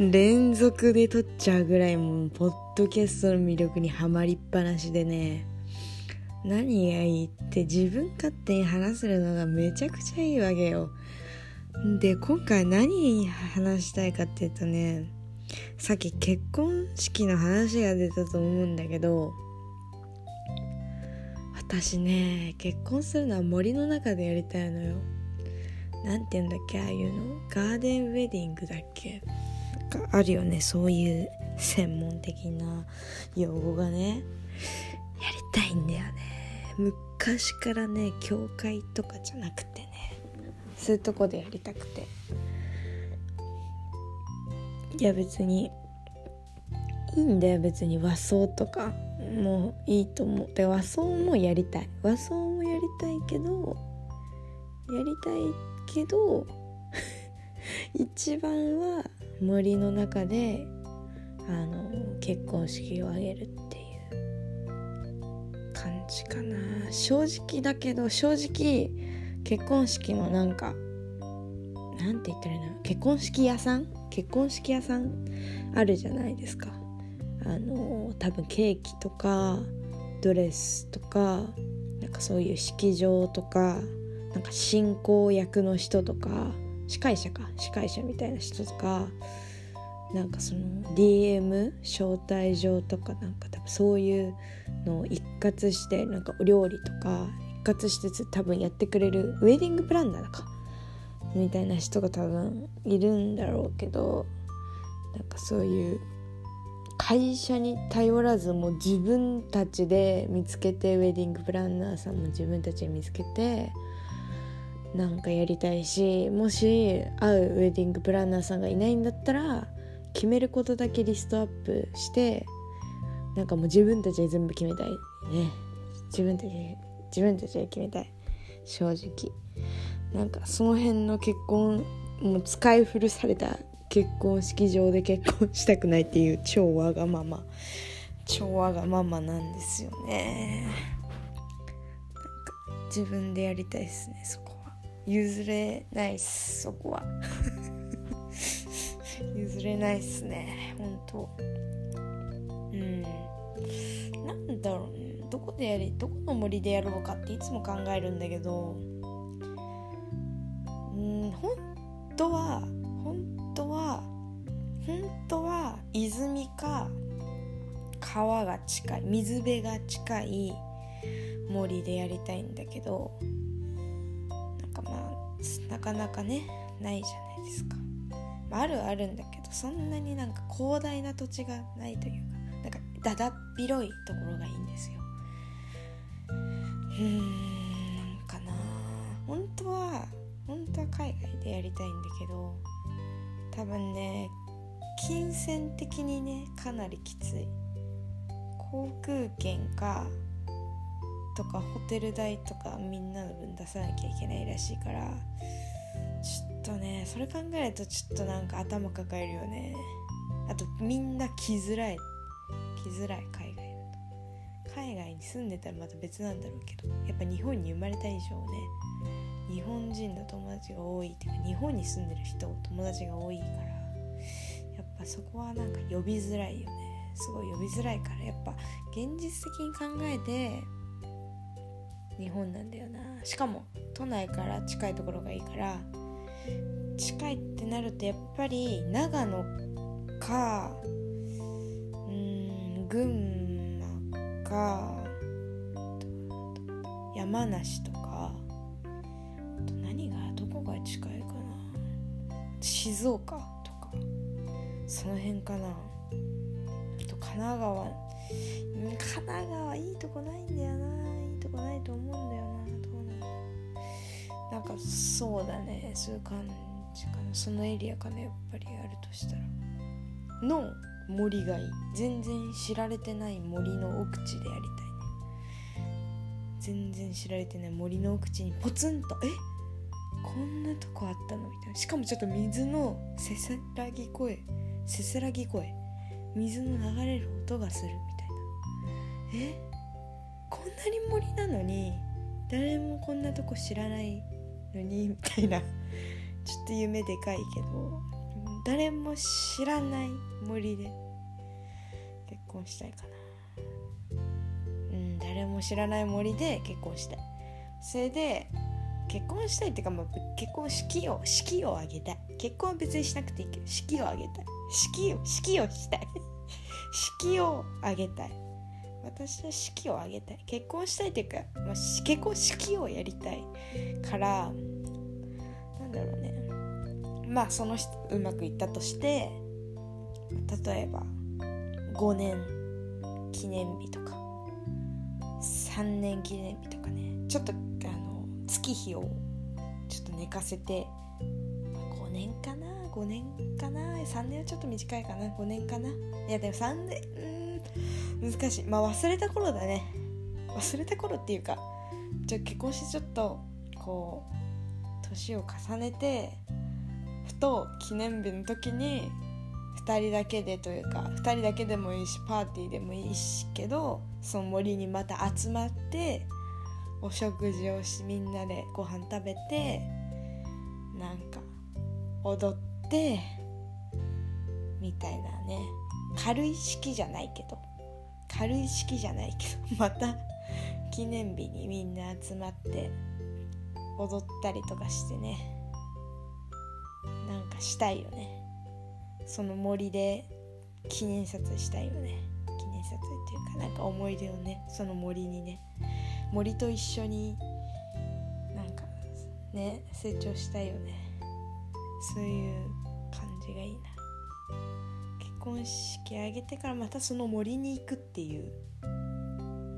連続で撮っちゃうぐらいもうポッドキャストの魅力にはまりっぱなしでね。何がいいって自分勝手に話せるのがめちゃくちゃいいわけよ。で今回何話したいかっていうとねさっき結婚式の話が出たと思うんだけど私ね結婚するのは森の中でやりたいのよ。なんて言うんだっけああいうの？ガーデンウェディングだっけ？あるよねそういう専門的な用語がね。やりたいんだよね。昔からね教会とかじゃなくてね。そういうとこでやりたくて。いや別にいいんだよ別に。和装とかもういいと思う。で和装もやりたい。和装もやりたいけどやりたいけど 一番は森の中であの結婚式を挙げるっていう感じかな。正直だけど正直結婚式のなんかなんて言ったらいいの？結婚式屋さん？結婚式屋さん？あるじゃないですか。あの多分ケーキとかドレスとかなんかそういう式場とかなんか進行役の人とか司会者か。司会者みたいな人とかなんかその DM 招待状とかなんか多分そういうのを一括してなんかお料理とか一括して多分やってくれるウェディングプランナーかみたいな人が多分いるんだろうけどなんかそういう会社に頼らずもう自分たちで見つけてウェディングプランナーさんも自分たちで見つけてなんかやりたいしもし会うウェディングプランナーさんがいないんだったら決めることだけリストアップしてなんかもう自分たちで全部決めたいね。自分たちで自分たちで決めたい。正直。なんかその辺の結婚もう使い古された結婚式場で結婚したくないっていう超わがまま。超わがままなんですよね。なんか自分でやりたいですねそこ。譲れないっすそこは。譲れないっすねほんとうん。なんだろうね。どこでやりどこの森でやろうかっていつも考えるんだけど。うん本当は本当は本当は泉か川が近い水辺が近い森でやりたいんだけど。なかなかねないじゃないですか、まあ、あるあるんだけどそんなになんか広大な土地がないというかなんかだだっ広いところがいいんですよ。うーんなんかな。本当は本当は海外でやりたいんだけど多分ね金銭的にねかなりきつい。航空券かとかホテル代とかみんなの分出さなきゃいけないらしいからちょっとねそれ考えるとちょっとなんか頭抱えるよね。あとみんな来づらい。来づらい海外だと。海外に住んでたらまた別なんだろうけどやっぱ日本に生まれた以上ね日本人の友達が多いっていうか日本に住んでる人友達が多いからやっぱそこはなんか呼びづらいよね。すごい呼びづらいからやっぱ現実的に考えて日本なんだよな。しかも都内から近いところがいいから。近いってなるとやっぱり長野かうん群馬か山梨とかあと何がどこが近いかな。静岡とかその辺かな。あと神奈川。神奈川いいとこないんだよな。とこないと思うんだよなどうなんだなんかそうだねそういう感じかな。そのエリアかなやっぱりあるとしたら。の森がいい。全然知られてない森の奥地でやりたい全然知られてない森の奥地にポツンとえ？こんなとこあったの？みたいな。しかもちょっと水のせせらぎ声。せせらぎ声。水の流れる音がする。みたいな。え？こんなに森なのに誰もこんなとこ知らないのにみたいなちょっと夢でかいけど誰も知らない森で結婚したいかな。うん誰も知らない森で結婚したい。それで結婚したいっていうか、まあ、結婚式を式を挙げたい。結婚は別にしなくていいけど式を挙げたい。式を式をしたい。式を挙げたい。私は式を挙げたい。結婚したいっていうか、まあ、結婚式をやりたいからなんだろうね。まあその人うまくいったとして例えば5年記念日とか3年記念日とかね。ちょっとあの月日をちょっと寝かせて5年かな？5年かな？3年はちょっと短いかな？5年かな？いやでも3年うん。難しい。まあ忘れた頃だね。忘れた頃っていうかじゃ結婚してちょっとこう年を重ねてふと記念日の時に2人だけでというか2人だけでもいいしパーティーでもいいしけどその森にまた集まってお食事をしみんなでご飯食べてなんか踊ってみたいなね。軽い式じゃないけど。軽い式じゃないけど また記念日にみんな集まって踊ったりとかしてね。なんかしたいよね。その森で記念撮影したいよね。記念撮影っていうかなんか思い出をねその森にね。森と一緒になんかね成長したいよね。そういう感じがいいな。婚式挙げてからまたその森に行くっていう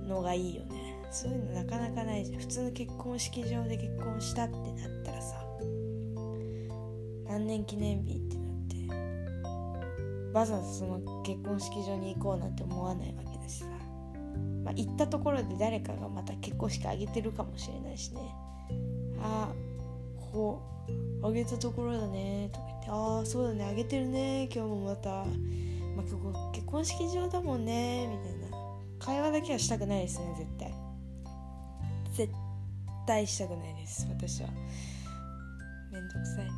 のがいいよね。そういうのなかなかないじゃん。普通の結婚式場で結婚したってなったらさ何年記念日ってなってわざわざその結婚式場に行こうなんて思わないわけだしさ。まあ、行ったところで誰かがまた結婚式あげてるかもしれないしね。あここあげたところだねとかああそうだね。あげてるね。今日もまた、まあ、結構結婚式場だもんね。みたいな。会話だけはしたくないですね絶対。絶対したくないです私は。めんどくさいね。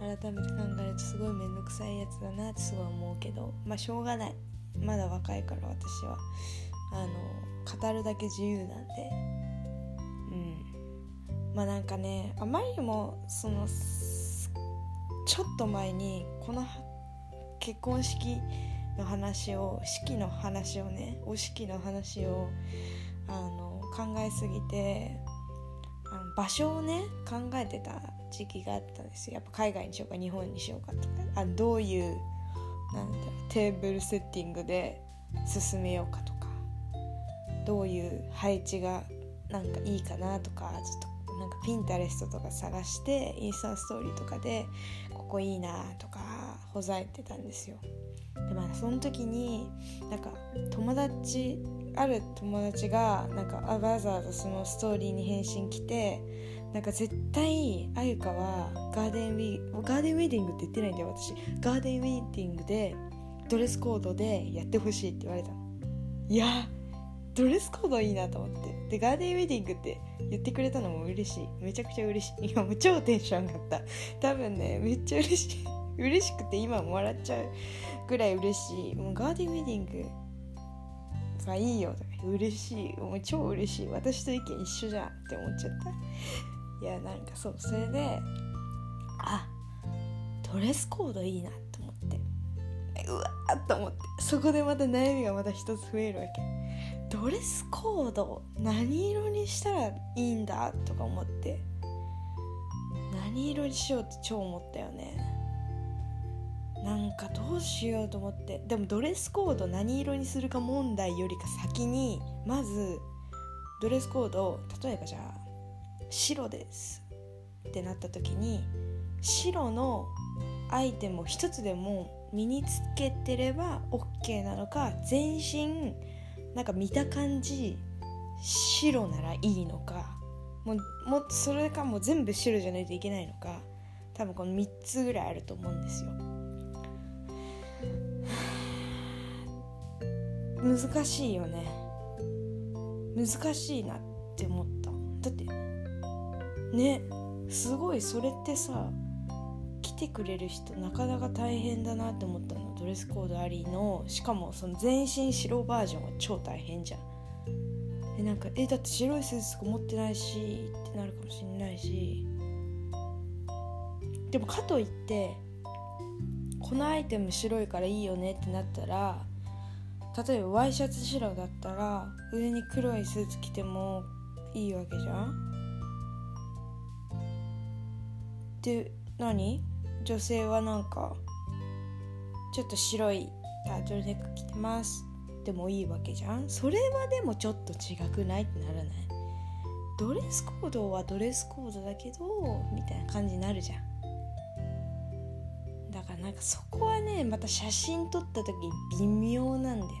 改めて考えるとすごいめんどくさいやつだなってすごい思うけど。まあしょうがない。まだ若いから私は。あの語るだけ自由なんで。うん。まあなんかねあまりにもそのちょっと前にこの結婚式の話を式の話をねお式の話をあの考えすぎてあの場所をね考えてた時期があったんですよ。やっぱ海外にしようか日本にしようかとか。あどういうなんだろうテーブルセッティングで進めようかとか。どういう配置がなんかいいかなとかちょっとなんかピンタレストとか探してインスタストーリーとかでここいいなとかほざいてたんですよ。でまあその時になんか友達ある友達がなんかわざわざそのストーリーに返信来てなんか絶対あゆかはガーデンウィーガーデンウェディングって言ってないんだよ私ガーデンウェディングでドレスコードでやってほしいって言われたのいやドレスコードいいなと思って。でガーデンウェディングって言ってくれたのも嬉しい。めちゃくちゃ嬉しい。今もう超テンション上がった。多分ねめっちゃ嬉しい。嬉しくて今も笑っちゃうぐらい嬉しい。もうガーデンウェディングがいいよとか嬉しい。もう超嬉しい。私と意見一緒じゃんって思っちゃった。いやなんかそう。それであドレスコードいいなと思って。うわっと思って。そこでまた悩みがまた一つ増えるわけ。ドレスコード何色にしたらいいんだとか思って。何色にしようって超思ったよね。なんかどうしようと思って。でもドレスコード何色にするか問題よりか先にまずドレスコード例えばじゃあ白です。ってなった時に白のアイテムを一つでも身につけてれば OK なのか全身なんか見た感じ白ならいいのかもうもそれかもう全部白じゃないといけないのか多分この3つぐらいあると思うんですよ。難しいよね。難しいなって思った。だってねすごいそれってさきってくれる人なかなか大変だなって思ったのドレスコードありのしかもその全身白バージョンは超大変じゃん。えなんかえだって白いスーツとか持ってないしってなるかもしれないし。でもかといってこのアイテム白いからいいよねってなったら例えばワイシャツ白だったら上に黒いスーツ着てもいいわけじゃん。で何？女性はなんかちょっと白いタートルネック着てます。でもいいわけじゃん。それはでもちょっと違くないってならない？ドレスコードはドレスコードだけどみたいな感じになるじゃん。だからなんかそこはねまた写真撮った時微妙なんだよね。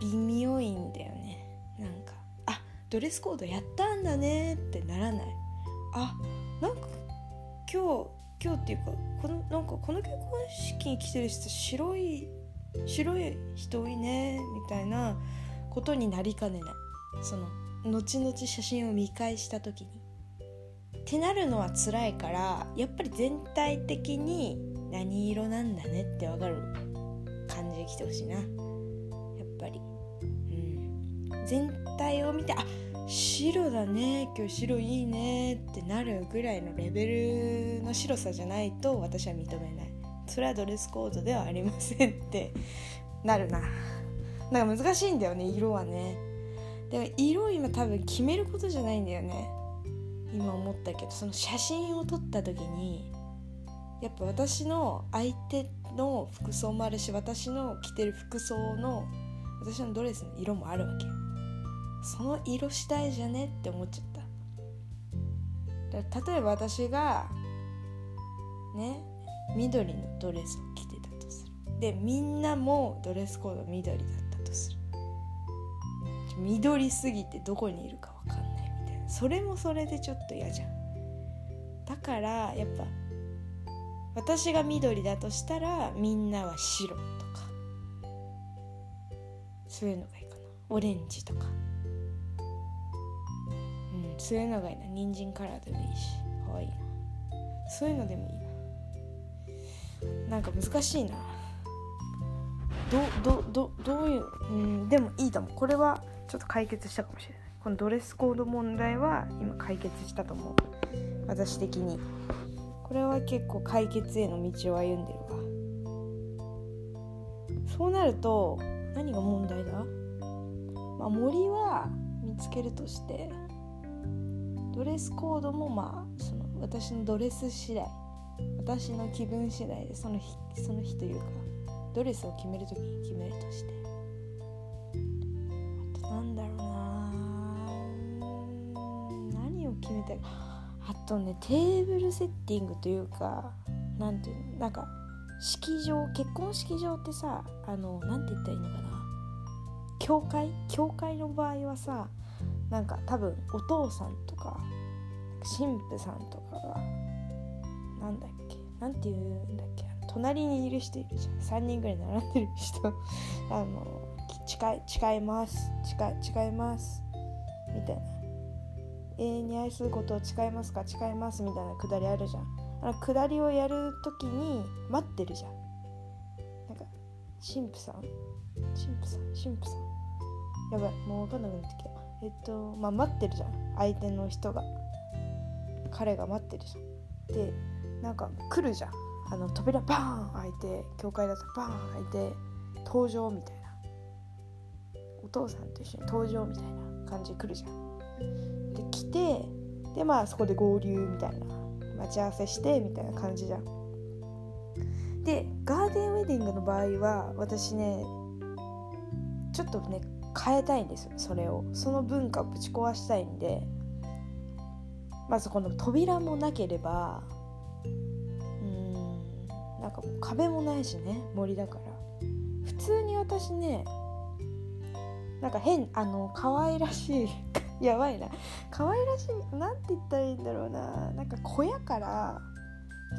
微妙いんだよね。なんかあドレスコードやったんだねってならない。あなんか今日今日っていうかこのなんかこの結婚式に来てる人白い白い人多いねみたいなことになりかねない。その後々写真を見返した時に。ってなるのは辛いからやっぱり全体的に何色なんだねってわかる感じで来てほしいな。やっぱり。うん。全体を見てあ白だね今日白いいねってなるぐらいのレベルの白さじゃないと私は認めない。それはドレスコードではありませんって。なるな。なんか難しいんだよね色はね。でも色を今多分決めることじゃないんだよね。今思ったけど。その写真を撮った時にやっぱ私の相手の服装もあるし私の着てる服装の私のドレスの色もあるわけよ。その色次第じゃねって思っちゃった。例えば私がね緑のドレスを着てたとする。でみんなもドレスコード緑だったとする。緑すぎてどこにいるか分かんないみたいな。それもそれでちょっと嫌じゃん。だからやっぱ私が緑だとしたらみんなは白とかそういうのがいいかな。オレンジとか。そういうのがいい。な人参カラーでもいいしかわいいなそういうのでもいいななんか難しいな。どどどどういううんでもいいと思う。これはちょっと解決したかもしれない。このドレスコード問題は今解決したと思う。私的に。これは結構解決への道を歩んでるわ。そうなると何が問題だ？まあ森は見つけるとしてドレスコードもまあその私のドレス次第私の気分次第でその日その日というかドレスを決める時に決めるとして。あとなんだろうな。何を決めたいあとねテーブルセッティングというか。なんていうのなんか式場結婚式場ってさあのなんて言ったらいいのかな。教会？教会の場合はさなんか多分お父さんとか神父さんとかがなんだっけなんて言うんだっけ隣にいる人いるじゃん。3人ぐらい並んでる人。あの誓い誓います。誓い誓います。みたいな。永遠に愛することを誓いますか？誓います。みたいなくだりあるじゃん。あのくだりをやる時に待ってるじゃん。なんか神父さん？神父さん？神父さん？やばい。もう分かんなくなってきた。えっとまあ待ってるじゃん。相手の人が。彼が待ってるじゃん。でなんか来るじゃん。あの扉バーン開いて教会だとバーン開いて登場みたいな。お父さんと一緒に登場みたいな感じで来るじゃん。で来てでまあそこで合流みたいな。待ち合わせしてみたいな感じじゃん。でガーデンウェディングの場合は私ねちょっとね変えたいんですそれを。その文化をぶち壊したいんで。まずこの扉もなければうんなんかもう壁もないしね森だから。普通に私ねなんか変あの可愛らしい やばいな。可愛らしいなんて言ったらいいんだろうな。なんか小屋から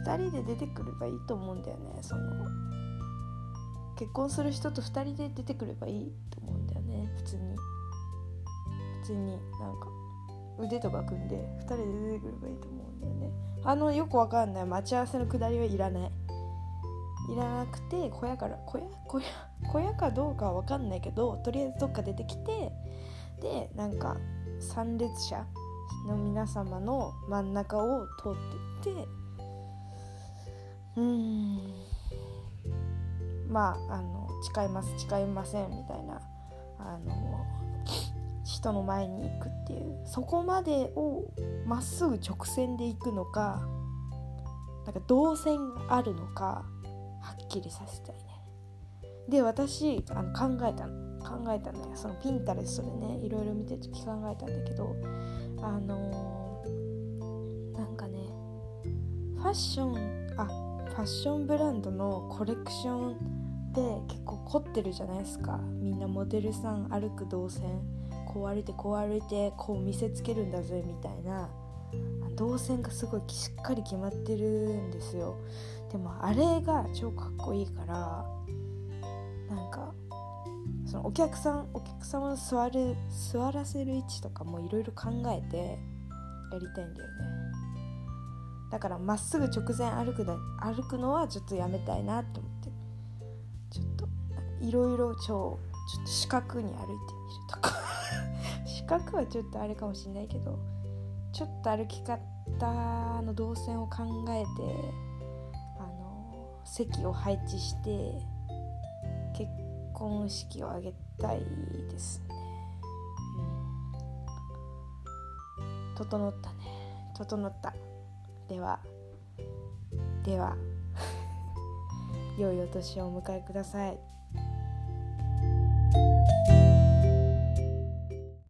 2人で出てくればいいと思うんだよねその。結婚する人と2人で出てくればいいと思うんだよね。普通に。普通になんか腕とか組んで2人で出てくればいいと思うんだよねあのよくわかんない待ち合わせのくだりはいらないいらなくて小屋から小屋小屋小屋かどうかは分かんないけどとりあえずどっか出てきてでなんか参列者の皆様の真ん中を通っていってうんまああの誓います誓いませんみたいなあの人の前に行くっていう。そこまでをまっすぐ直線で行くのかなんか動線があるのかはっきりさせたいね。で私あの考えたの。考えたのよ。そのピンタレストでねいろいろ見てる時考えたんだけどあのー、なんかねファッションあファッションブランドのコレクションで結構凝ってるじゃないですか。みんなモデルさん歩く動線。こう歩いてこう歩いてこう見せつけるんだぜみたいな。動線がすごいしっかり決まってるんですよ。でもあれが超かっこいいからなんかそのお客さんお客様の座る座らせる位置とかもいろいろ考えてやりたいんだよね。だからまっすぐ直前歩くだ歩くのはちょっとやめたいなと思っていろいろ超ちょっと四角に歩いてみるとか。四角はちょっとあれかもしれないけどちょっと歩き方の動線を考えて席を配置して結婚式を挙げたいですね、うん、整ったね。整った。ではでは 良いお年をお迎えください